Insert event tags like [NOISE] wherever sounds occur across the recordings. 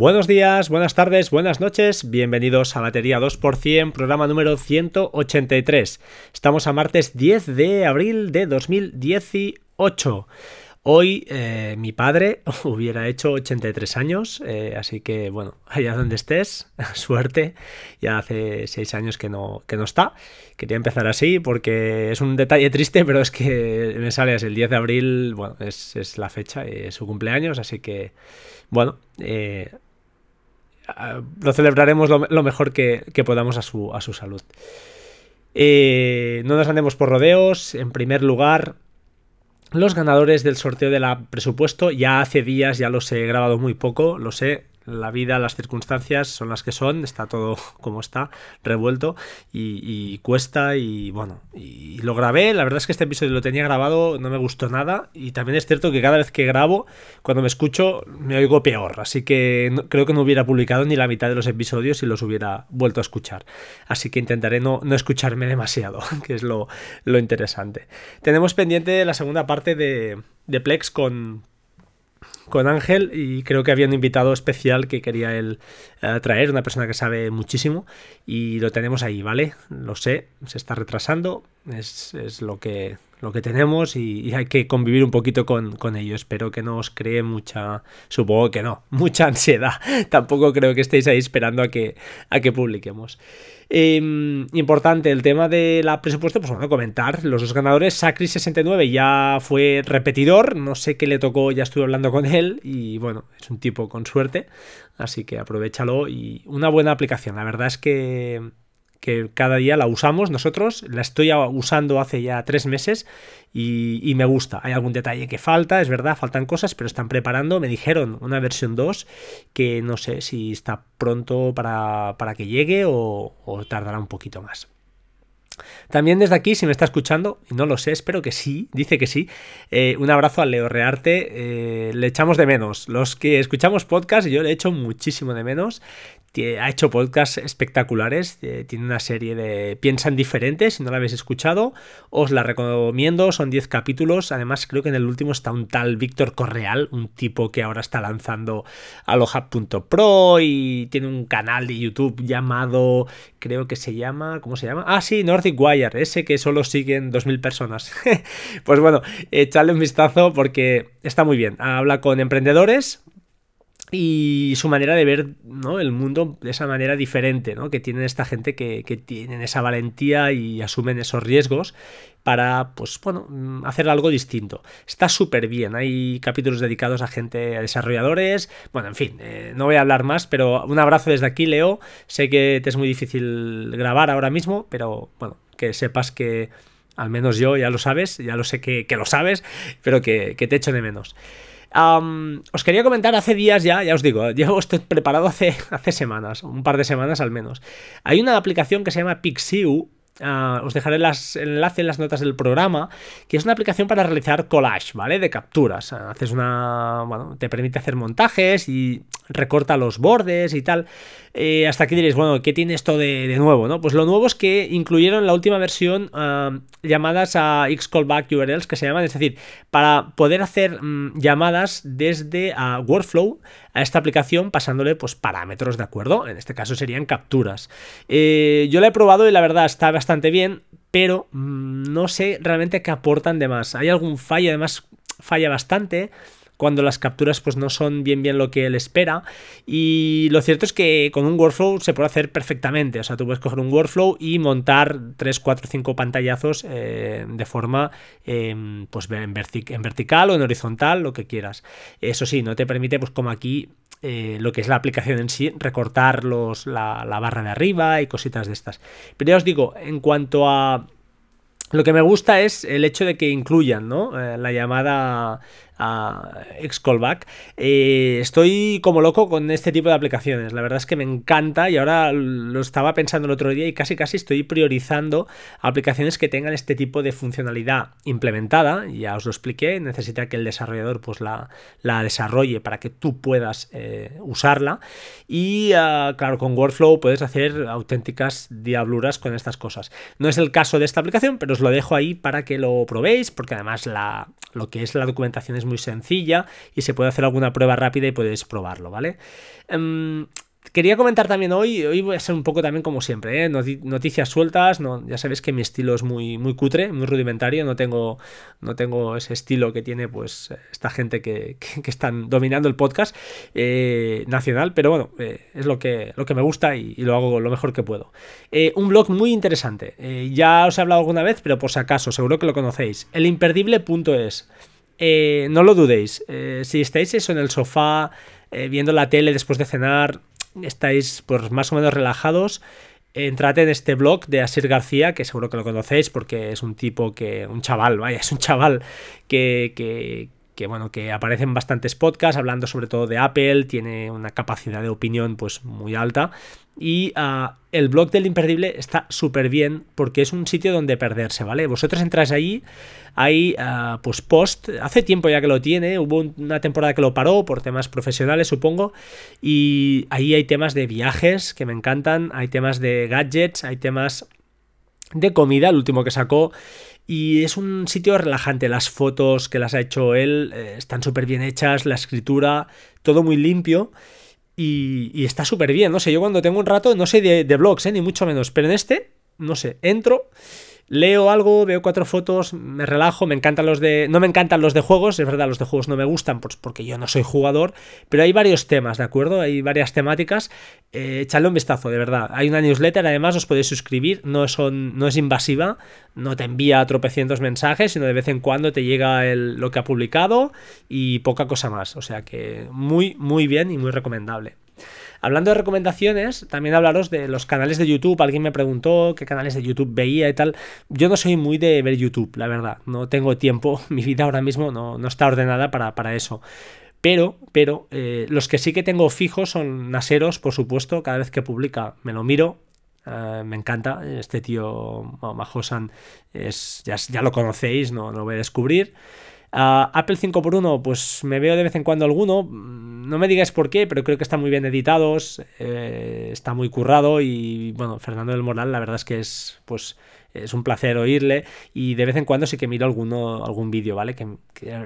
Buenos días, buenas tardes, buenas noches, bienvenidos a Batería 2%, programa número 183. Estamos a martes 10 de abril de 2018. Hoy eh, mi padre [LAUGHS] hubiera hecho 83 años, eh, así que bueno, allá donde estés, [LAUGHS] suerte. Ya hace 6 años que no, que no está. Quería empezar así porque es un detalle [LAUGHS] triste, pero es que me sale así el 10 de abril, bueno, es, la fecha, es su cumpleaños, así que bueno, eh, lo celebraremos lo, mejor que, podamos a su, a su salud. no nos andemos por rodeos, en primer lugar los ganadores del sorteo de la presupuesto. Ya hace días, ya los he grabado muy poco, lo sé, la vida, las circunstancias son las que son, está todo [LAUGHS] como está, revuelto y, cuesta y bueno, y lo grabé, la verdad es que este episodio lo tenía grabado, no me gustó nada y también es cierto que cada vez que grabo, cuando me escucho, me oigo peor, así que creo que no hubiera publicado ni la mitad de los episodios si los hubiera vuelto a escuchar, así que intentaré no, escucharme demasiado, [LAUGHS] que es lo, interesante. Tenemos pendiente la segunda parte de, de Plex con con Ángel y creo que había un invitado especial que quería él eh, traer, una persona que sabe muchísimo y lo tenemos ahí, ¿vale? Lo sé, se está retrasando, es, lo, que, lo que tenemos y, hay que convivir un poquito con, ello. Espero que no os cree mucha, supongo que no, [LAUGHS] mucha ansiedad. Tampoco creo que estéis ahí esperando a que, a que publiquemos. Em, importante el tema de la presupuesto, pues bueno, comentar. Los dos ganadores, Sacri69 ya fue repetidor, no sé qué le tocó, ya estuve hablando con él y bueno, es un tipo con suerte, así que aprovechalo y una buena aplicación. La verdad es que que cada día la usamos nosotros, la estoy usando hace ya tres meses y, me gusta. Hay algún detalle que falta, es verdad, faltan cosas, pero están preparando, me dijeron, una versión 2 que no sé si está pronto para, que llegue o tardará un poquito más. También desde aquí, si me está escuchando, y no lo sé, espero que sí, dice que sí, eh, un abrazo a Leo Rearte, eh, le echamos de menos. Los que escuchamos podcast, yo le echo muchísimo de menos. Ha hecho podcasts espectaculares, eh, tiene una serie de Piensan diferentes, si no la habéis escuchado, os la recomiendo, son 10 capítulos, además creo que en el último está un tal Víctor Correal, un tipo que ahora está lanzando aloha.pro y tiene un canal de YouTube llamado, creo que se llama, ¿cómo se llama? Ah, sí, Nordic Wire, ese que solo siguen 2.000 personas. [LAUGHS] pues bueno, echadle un vistazo porque está muy bien. Habla con emprendedores, y su manera de ver ¿no? el mundo de esa manera diferente, ¿no? que tienen esta gente que, que, tienen esa valentía y asumen esos riesgos para, pues bueno, mm, hacer algo distinto. Está súper bien, hay capítulos dedicados a gente, a desarrolladores, bueno, en fin, eh, no voy a hablar más, pero un abrazo desde aquí, Leo, sé que te es muy difícil grabar ahora mismo, pero bueno, que sepas que al menos yo ya lo sabes, ya lo sé que, lo sabes, pero que, te echo de menos. os quería comentar hace días ya, ya os digo, [LAUGHS] llevo estoy preparado hace, hace semanas, un par de semanas al menos. Hay una aplicación que se llama Pixiu, Ah, os dejaré las, enlace en las notas del programa, que es una aplicación para realizar collage, ¿vale? De capturas. Ah, haces una. Bueno, te permite hacer montajes y recorta los bordes y tal. Eh, hasta aquí diréis, bueno, ¿qué tiene esto de, nuevo? ¿no? Pues lo nuevo es que incluyeron la última versión llamadas a Xcallback URLs que se llaman, es decir, para poder hacer mm, llamadas desde Workflow a esta aplicación pasándole pues parámetros, ¿de acuerdo? En este caso serían capturas. Eh, yo la he probado y la verdad está bastante bien, pero mm, no sé realmente qué aportan de más. Hay algún fallo, además falla bastante cuando las capturas pues no son bien bien lo que él espera y lo cierto es que con un workflow se puede hacer perfectamente, o sea, tú puedes coger un workflow y montar 3, 4, 5 pantallazos eh, de forma em, pues en, vertical o en horizontal, lo que quieras. Eso sí, no te permite pues como aquí eh, lo que es la aplicación en sí, recortar los, la, la barra de arriba y cositas de estas. Pero ya os digo, en cuanto a lo que me gusta es el hecho de que incluyan ¿no? Eh, la llamada a Xcallback. Eh, estoy como loco con este tipo de aplicaciones. La verdad es que me encanta y ahora lo estaba pensando el otro día y casi casi estoy priorizando aplicaciones que tengan este tipo de funcionalidad implementada. Ya os lo expliqué, necesita que el desarrollador pues la, la desarrolle para que tú puedas eh, usarla. Y ah, claro, con Workflow puedes hacer auténticas diabluras con estas cosas. No es el caso de esta aplicación, pero os lo dejo ahí para que lo probéis porque además la, Lo que es la documentación es muy sencilla y se puede hacer alguna prueba rápida y podéis probarlo, ¿vale? Em, Quería comentar también hoy, hoy voy a ser un poco también como siempre, ¿eh? noticias sueltas, ya sabéis que mi estilo es muy, muy cutre, muy rudimentario, no tengo, no tengo ese estilo que tiene pues esta gente que, que, están dominando el podcast eh, nacional, pero bueno, eh, es lo que, lo que me gusta y, lo hago lo mejor que puedo. un blog muy interesante, ya os he hablado alguna vez, pero por si acaso, seguro que lo conocéis, elimperdible.es. no lo dudéis, si estáis eso en el sofá, viendo la tele después de cenar, estáis pues más o menos relajados, entrad en este blog de Asir García, que seguro que lo conocéis porque es un tipo que, un chaval, vaya, es un chaval que, que, que bueno, que aparecen bastantes podcasts hablando sobre todo de Apple, tiene una capacidad de opinión pues muy alta y ah, el blog del imperdible está súper bien porque es un sitio donde perderse, ¿vale? Vosotros entráis ahí, hay uh, pues post, hace tiempo ya que lo tiene, hubo una temporada que lo paró por temas profesionales supongo y ahí hay temas de viajes que me encantan, hay temas de gadgets, hay temas de comida, el último que sacó y es un sitio relajante, las fotos que las ha hecho él eh, están súper bien hechas, la escritura, todo muy limpio. Y, está súper bien, no sé, yo cuando tengo un rato, no sé de, blogs, eh, ni mucho menos, pero en este, no sé, entro leo algo, veo cuatro fotos, me relajo, me encantan los de. No me encantan los de juegos, es verdad, los de juegos no me gustan pues porque yo no soy jugador, pero hay varios temas, ¿de acuerdo? Hay varias temáticas. Eh, echadle un vistazo, de verdad. Hay una newsletter, además os podéis suscribir, no, es invasiva, no te envía tropecientos mensajes, sino de vez en cuando te llega el, lo que ha publicado y poca cosa más. O sea que muy, muy bien y muy recomendable. Hablando de recomendaciones, también hablaros de los canales de YouTube. Alguien me preguntó qué canales de YouTube veía y tal. Yo no soy muy de ver YouTube, la verdad. No tengo tiempo. [LAUGHS] Mi vida ahora mismo no, está ordenada para, para eso. Pero, pero eh, los que sí que tengo fijos son Naseros, por supuesto. Cada vez que publica me lo miro. Eh, me encanta. Este tío Majosan es, ya, ya, lo conocéis, no, no lo voy a descubrir. Apple 5x1, pues me veo de vez en cuando alguno. No me digáis por qué, pero creo que están muy bien editados. Eh, está muy currado. Y bueno, Fernando del Moral, la verdad es que es pues es un placer oírle. Y de vez en cuando sí que miro alguno, algún vídeo, ¿vale? Que,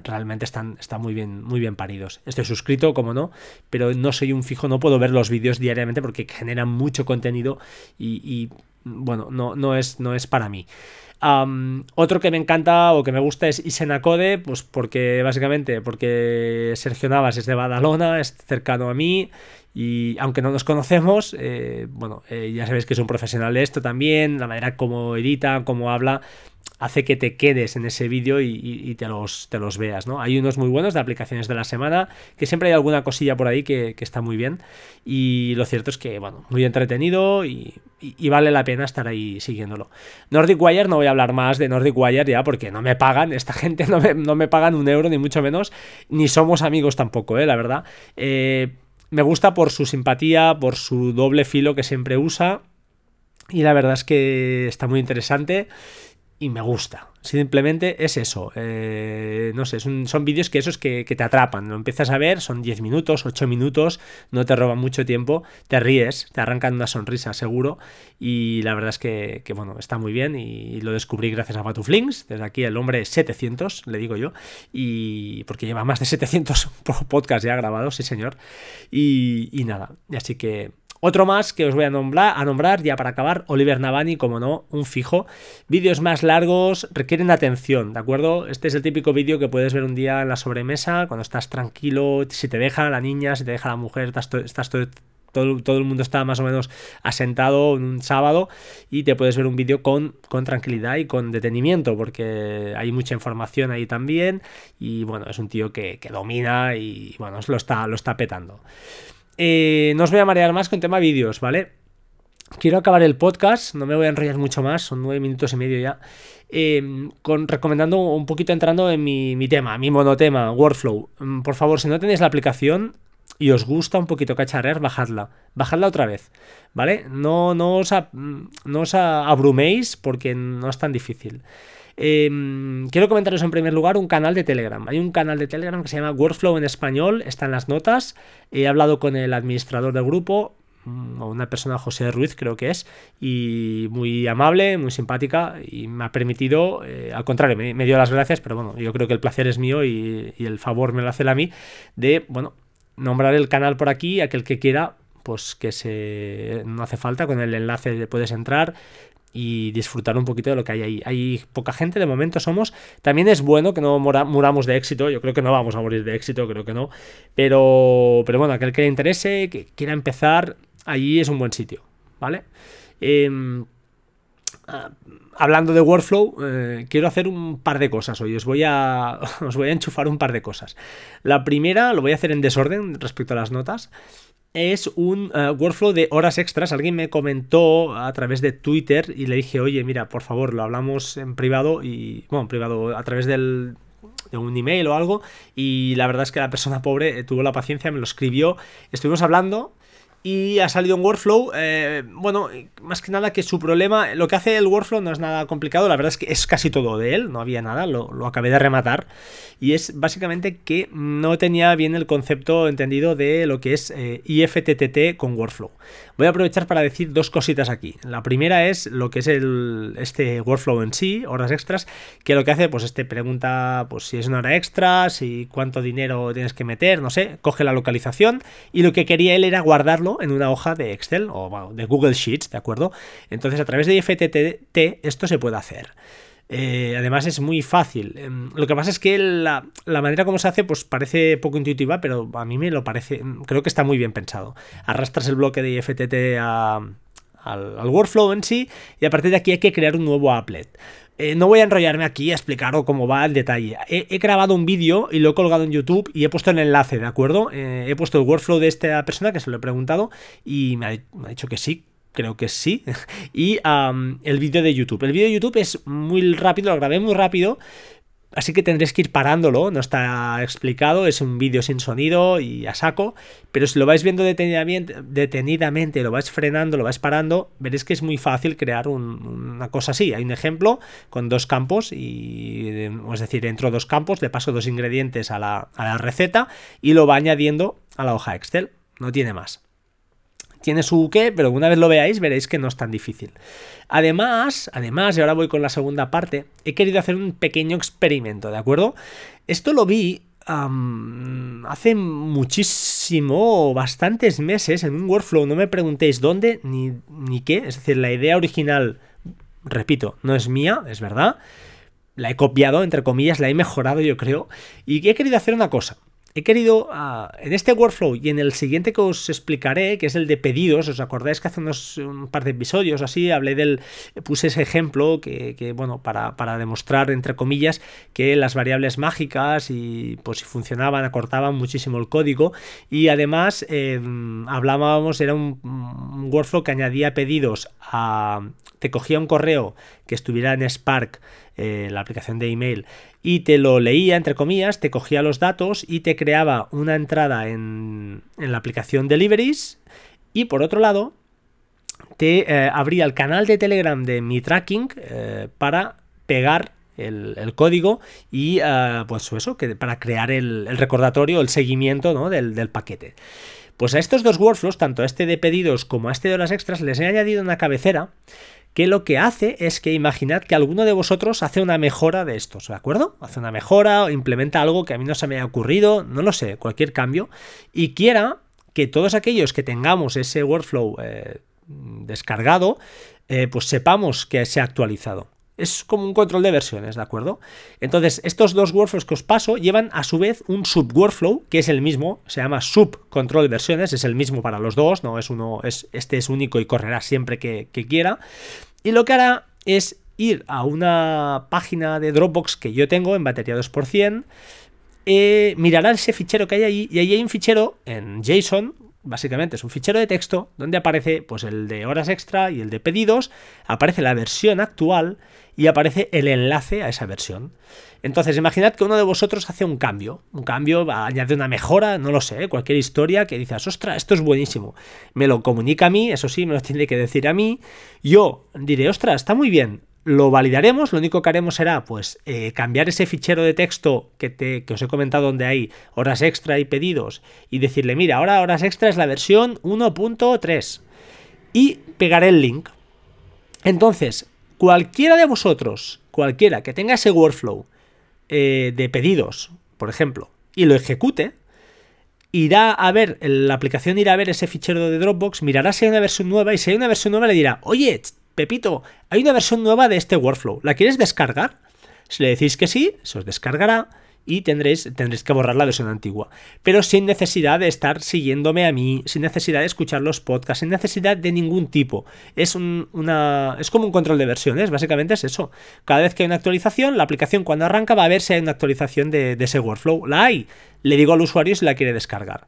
realmente están, están muy bien, muy bien paridos. Estoy suscrito, como no, pero no soy un fijo, no puedo ver los vídeos diariamente porque generan mucho contenido y, y bueno, no, no, es, no es para mí otro que me encanta o que me gusta es Isenacode, pues porque básicamente porque Sergio Navas es de Badalona, es cercano a mí y aunque no nos conocemos, eh, bueno, eh, ya sabéis que es un profesional de esto también, la manera como edita, como habla, hace que te quedes en ese vídeo y, te, los, te los veas, ¿no? Hay unos muy buenos de aplicaciones de la semana, que siempre hay alguna cosilla por ahí que, está muy bien. Y lo cierto es que, bueno, muy entretenido y, vale la pena estar ahí siguiéndolo. Nordic Wire, no voy a hablar más de Nordic Wire ya porque no me pagan, esta [LAUGHS] gente no me, no me pagan un euro, ni mucho menos, ni somos amigos tampoco, ¿eh? La verdad. Eh, me gusta por su simpatía, por su doble filo que siempre usa. Y la verdad es que está muy interesante y me gusta. Simplemente es eso. Eh, no sé, son vídeos que esos que, que, te atrapan. Lo empiezas a ver, son 10 minutos, 8 minutos, no te roban mucho tiempo, te ríes, te arrancan una sonrisa seguro. Y la verdad es que, bueno, está muy bien. Y lo descubrí gracias a Batuflings. Desde aquí el hombre 700, le digo yo. Y porque lleva más de 700 [LAUGHS] podcasts ya grabados, sí señor. Y, y nada, así que otro más que os voy a nombrar, a nombrar ya para acabar, Oliver Navani, como no, un fijo. Vídeos más largos requieren atención, ¿de acuerdo? Este es el típico vídeo que puedes ver un día en la sobremesa, cuando estás tranquilo, si te deja la niña, si te deja la mujer, estás, todo, el mundo está más o menos asentado un sábado y te puedes ver un vídeo con, con tranquilidad y con detenimiento porque hay mucha información ahí también y bueno, es un tío que, que domina y bueno, lo está, lo está petando. Eh, no os voy a marear más con tema vídeos, ¿vale? Quiero acabar el podcast, no me voy a enrollar mucho más, son nueve minutos y medio ya. Em, con, recomendando un poquito entrando en mi, tema, mi monotema, Workflow. Mm, por favor, si no tenéis la aplicación y os gusta un poquito cacharrear, bajadla. Bajadla otra vez, ¿vale? No, no, os, no os abruméis porque no es tan difícil. Em, quiero comentaros en primer lugar un canal de Telegram. Hay un canal de Telegram que se llama Workflow en español, está en las notas. He hablado con el administrador del grupo. mm, una persona, José Ruiz creo que es, y muy amable, muy simpática, y me ha permitido, eh, al contrario, me, dio las gracias, pero bueno, yo creo que el placer es mío y, el favor me lo hace a mí, de, bueno, nombrar el canal por aquí, aquel que quiera, pues que se no hace falta, con el enlace puedes entrar y disfrutar un poquito de lo que hay ahí. Hay poca gente, de momento somos. También es bueno que no muramos de éxito. Yo creo que no vamos a morir de éxito, creo que no. Pero, pero bueno, aquel que le interese, que quiera empezar, allí es un buen sitio, ¿vale? Em, ah, hablando de workflow, eh, quiero hacer un par de cosas hoy. Os voy, a, [LAUGHS] os voy a enchufar un par de cosas. La primera lo voy a hacer en desorden respecto a las notas es un eh, workflow de horas extras. Alguien me comentó a través de Twitter y le dije, oye, mira, por favor, lo hablamos en privado y, bueno, en privado, a través del, de un email o algo. Y la verdad es que la persona pobre eh, tuvo la paciencia, me lo escribió. Estuvimos hablando y ha salido un workflow. Eh, bueno, más que nada que su problema, lo que hace el workflow no es nada complicado, la verdad es que es casi todo de él, no había nada, lo, lo, acabé de rematar. Y es básicamente que no tenía bien el concepto entendido de lo que es eh, IFTTT con workflow. Voy a aprovechar para decir dos cositas aquí. La primera es lo que es el, este workflow en sí, horas extras, que lo que hace, pues este pregunta pues si es una hora extra, si cuánto dinero tienes que meter, no sé, coge la localización y lo que quería él era guardarlo en una hoja de Excel o de Google Sheets, ¿de acuerdo? Entonces a través de IFTTT esto se puede hacer. Eh, además es muy fácil. Em, lo que pasa es que la, manera como se hace pues parece poco intuitiva, pero a mí me lo parece, creo que está muy bien pensado. Arrastras el bloque de IFTT al, workflow en sí y a partir de aquí hay que crear un nuevo applet. Eh, no voy a enrollarme aquí a explicaros cómo va el detalle. He, grabado un vídeo y lo he colgado en YouTube y he puesto el enlace, ¿de acuerdo? Eh, he puesto el workflow de esta persona que se lo he preguntado y me ha dicho que sí, creo que sí. [LAUGHS] y el vídeo de YouTube. El vídeo de YouTube es muy rápido, lo grabé muy rápido. Así que tendréis que ir parándolo, no está explicado, es un vídeo sin sonido y a saco, pero si lo vais viendo detenidamente, lo vais frenando, lo vais parando, veréis que es muy fácil crear una cosa así. Hay un ejemplo con dos campos, y, es decir, entro dos campos, le paso dos ingredientes a la, a la receta y lo va añadiendo a la hoja Excel, no tiene más tiene su qué, pero una vez lo veáis veréis que no es tan difícil. Además, además, y ahora voy con la segunda parte, he querido hacer un pequeño experimento, ¿de acuerdo? Esto lo vi hace muchísimo, bastantes meses, en un workflow, no me preguntéis dónde ni, ni qué, es decir, la idea original, repito, no es mía, es verdad, la he copiado, entre comillas, la he mejorado yo creo, y he querido hacer una cosa he querido, ah, en este workflow y en el siguiente que os explicaré, que es el de pedidos, ¿os acordáis que hace unos un par de episodios así hablé del, puse ese ejemplo que, bueno, para, demostrar, entre comillas, que las variables mágicas y pues si funcionaban, acortaban muchísimo el código y además em, hablábamos, era un, un workflow que añadía pedidos a, te cogía un correo que estuviera en Spark, eh, la aplicación de email, y te lo leía, entre comillas, te cogía los datos y te creaba una entrada en, la aplicación Deliveries. Y por otro lado, te eh, abría el canal de Telegram de mi tracking eh, para pegar el, código y pues eso, que para crear el, recordatorio, el seguimiento del, del, paquete. Pues a estos dos workflows, tanto a este de pedidos como a este de horas extras, les he añadido una cabecera que lo que hace es que imaginad que alguno de vosotros hace una mejora de estos, ¿de acuerdo? Hace una mejora o implementa algo que a mí no se me ha ocurrido, no lo sé, cualquier cambio, y quiera que todos aquellos que tengamos ese workflow eh, descargado, eh, pues sepamos que se ha actualizado. Es como un control de versiones, ¿de acuerdo? Entonces, estos dos workflows que os paso llevan a su vez un sub-workflow, que es el mismo, se llama sub-control versiones, es el mismo para los dos, no es uno, es, este es único y correrá siempre que, quiera. Y lo que hará es ir a una página de Dropbox que yo tengo en batería 2%, eh, mirará ese fichero que hay ahí, y ahí hay un fichero en JSON, básicamente es un fichero de texto donde aparece pues el de horas extra y el de pedidos, aparece la versión actual y aparece el enlace a esa versión. Entonces, imaginad que uno de vosotros hace un cambio, un cambio, añade una mejora, no lo sé, cualquier historia que dices, ostras, esto es buenísimo. Me lo comunica a mí, eso sí, me lo [LAUGHS] tiene que decir a mí. Yo diré, ostras, está muy bien, lo validaremos, lo único que haremos será pues eh, cambiar ese fichero de texto que, te, que os he comentado donde hay horas extra y pedidos y decirle, mira, ahora horas extra es la versión 1.3 y pegaré el link. Entonces, cualquiera de vosotros, cualquiera que tenga ese workflow eh, de pedidos, por ejemplo, y lo ejecute, irá a ver, la aplicación irá a ver ese fichero de Dropbox, mirará si hay una versión nueva y si hay una versión nueva le dirá, oye, Pepito, hay una versión nueva de este workflow, ¿la quieres descargar? Si le decís que sí, se os descargará y tendréis, tendréis que borrar la versión antigua. Pero sin necesidad de estar siguiéndome a mí, sin necesidad de escuchar los podcasts, sin necesidad de ningún tipo. Es, una, es como un control de versiones, básicamente es eso. Cada vez que hay una actualización, la aplicación cuando arranca va a ver si hay una actualización de, de ese workflow. La hay. Le digo al usuario si la quiere descargar.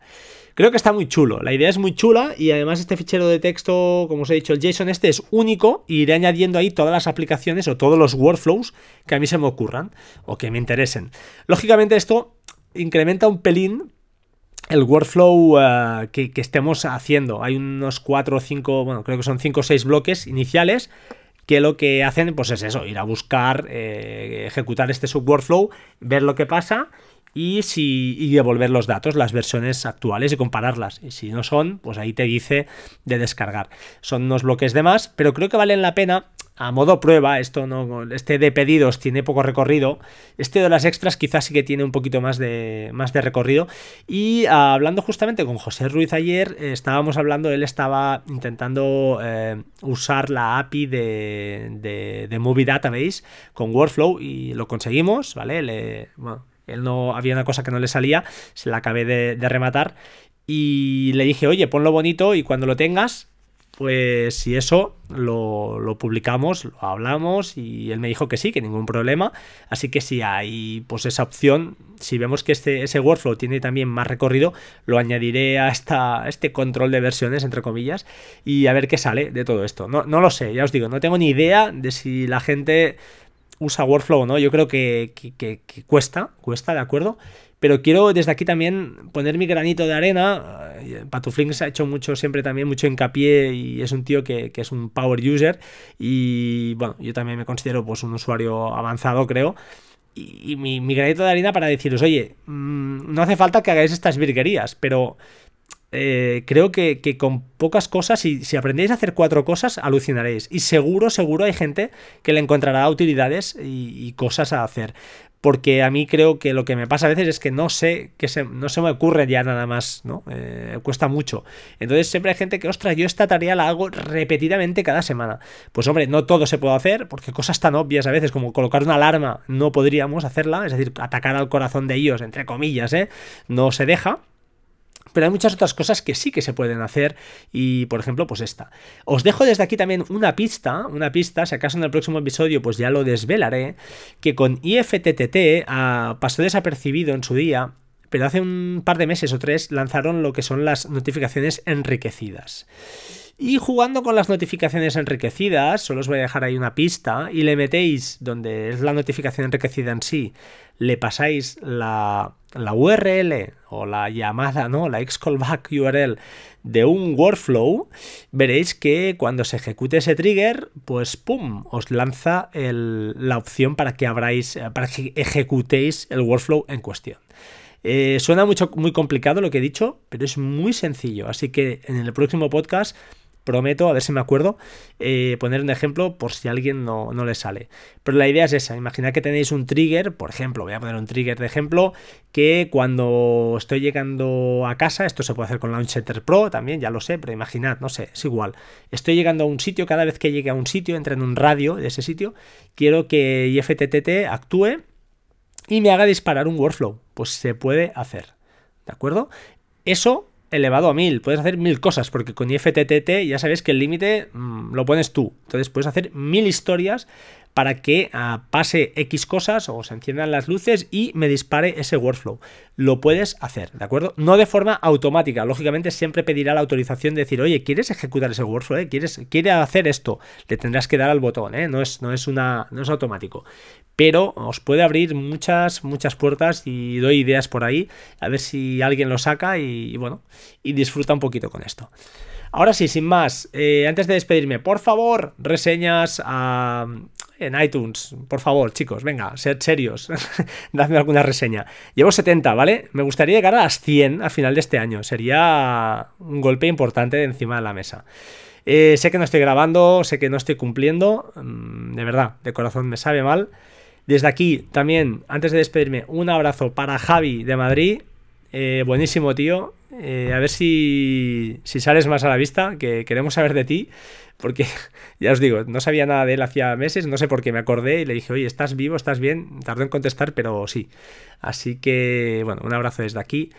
Creo que está muy chulo, la idea es muy chula y además este fichero de texto, como os he dicho, el JSON este es único y iré añadiendo ahí todas las aplicaciones o todos los workflows que a mí se me ocurran o que me interesen. Lógicamente esto incrementa un pelín el workflow eh, que, estemos haciendo. Hay unos 4 o 5, bueno, creo que son 5 o 6 bloques iniciales que lo que hacen pues es eso, ir a buscar, eh, ejecutar este subworkflow, ver lo que pasa y, si, devolver los datos, las versiones actuales y compararlas. Y si no son, pues ahí te dice de descargar. Son unos bloques de más, pero creo que valen la pena a modo prueba, esto no, este de pedidos tiene poco recorrido, este de las extras quizás sí que tiene un poquito más de, más de recorrido. Y ah, hablando justamente con José Ruiz ayer, eh, estábamos hablando, él estaba intentando eh, usar la API de, de, Movie Database con Workflow y lo conseguimos, ¿vale? Le, bueno, él no había una cosa que no le salía, se la acabé de, rematar y le dije, oye, ponlo bonito y cuando lo tengas, pues si eso lo, publicamos, lo hablamos y él me dijo que sí, que ningún problema. Así que si hay pues esa opción, si vemos que este, ese workflow tiene también más recorrido, lo añadiré a, esta, este control de versiones, entre comillas, y a ver qué sale de todo esto. No, no lo sé, ya os digo, no tengo ni idea de si la gente usa Workflow no. Yo creo que, cuesta, cuesta, ¿de acuerdo? Pero quiero desde aquí también poner mi granito de arena. Eh, Patuflinks ha hecho mucho, siempre también mucho hincapié y es un tío que, es un power user. Y bueno, yo también me considero pues un usuario avanzado, creo. Y, mi, granito de arena para deciros, oye, mm, no hace falta que hagáis estas virguerías, pero eh, creo que, con pocas cosas, si, si aprendéis a hacer cuatro cosas, alucinaréis. Y seguro, seguro hay gente que le encontrará utilidades y, cosas a hacer. Porque a mí creo que lo que me pasa a veces es que no sé, que se, no se me ocurre ya nada más, ¿no? Eh, cuesta mucho. Entonces siempre hay gente que, ostras, yo esta tarea la hago repetidamente cada semana. Pues hombre, no todo se puede hacer, porque cosas tan obvias a veces como colocar una alarma no podríamos hacerla, es decir, atacar al corazón de ellos, entre comillas, ¿eh? No se deja pero hay muchas otras cosas que sí que se pueden hacer y por ejemplo pues esta. Os dejo desde aquí también una pista, una pista, si acaso en el próximo episodio pues ya lo desvelaré, que con IFTTT pasó desapercibido en su día, pero hace un par de meses o tres lanzaron lo que son las notificaciones enriquecidas. Y jugando con las notificaciones enriquecidas, solo os voy a dejar ahí una pista y le metéis donde es la notificación enriquecida en sí, le pasáis la, la URL o la llamada, ¿no? La callback URL de un workflow, veréis que cuando se ejecute ese trigger, pues pum, os lanza la opción para que abráis, para que ejecutéis el workflow en cuestión. Eh, suena mucho, muy complicado lo que he dicho, pero es muy sencillo. Así que en el próximo podcast prometo, a ver si me acuerdo, eh, poner un ejemplo por si a alguien no, le sale. Pero la idea es esa, imaginad que tenéis un trigger, por ejemplo, voy a poner un trigger de ejemplo, que cuando estoy llegando a casa, esto se puede hacer con Launcher Pro también, ya lo sé, pero imaginad, no sé, es igual. Estoy llegando a un sitio, cada vez que llegue a un sitio, entre en un radio de ese sitio, quiero que IFTTT actúe y me haga disparar un workflow. Pues se puede hacer. ¿De acuerdo? Eso elevado a mil. Puedes hacer mil cosas, porque con IFTTT ya sabes que el límite mm, lo pones tú. Entonces puedes hacer mil historias para que ah, pase X cosas o se enciendan las luces y me dispare ese workflow. Lo puedes hacer, ¿de acuerdo? No de forma automática. Lógicamente siempre pedirá la autorización de decir, oye, ¿quieres ejecutar ese workflow? Eh? ¿Quieres, ¿Quiere hacer esto? Le tendrás que dar al botón, ¿eh? No es, no es, una, no es automático. Pero os puede abrir muchas, muchas puertas y doy ideas por ahí. A ver si alguien lo saca y bueno, y disfruta un poquito con esto. Ahora sí, sin más, eh, antes de despedirme, por favor, reseñas a en iTunes, por favor, chicos, venga, sed serios, [LAUGHS] dadme alguna reseña. Llevo 70, ¿vale? Me gustaría llegar a las 100 al final de este año, sería un golpe importante de encima de la mesa. Eh, sé que no estoy grabando, sé que no estoy cumpliendo, mm, de verdad, de corazón me sabe mal. Desde aquí también, antes de despedirme, un abrazo para Javi de Madrid. Eh, buenísimo, tío. Eh, a ver si, si sales más a la vista, que queremos saber de ti porque [LAUGHS] ya os digo, no sabía nada de él hacía meses, no sé por qué me acordé y le dije, oye, ¿estás vivo? ¿Estás bien? Tardó en contestar, pero sí. Así que, bueno, un abrazo desde aquí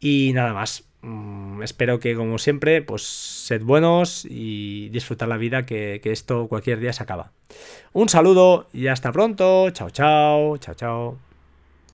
y nada más. Mm, espero que, como siempre, pues sed buenos y disfrutar la vida, que, que esto cualquier día se acaba. Un saludo y hasta pronto. Chao, chao, chao, chao.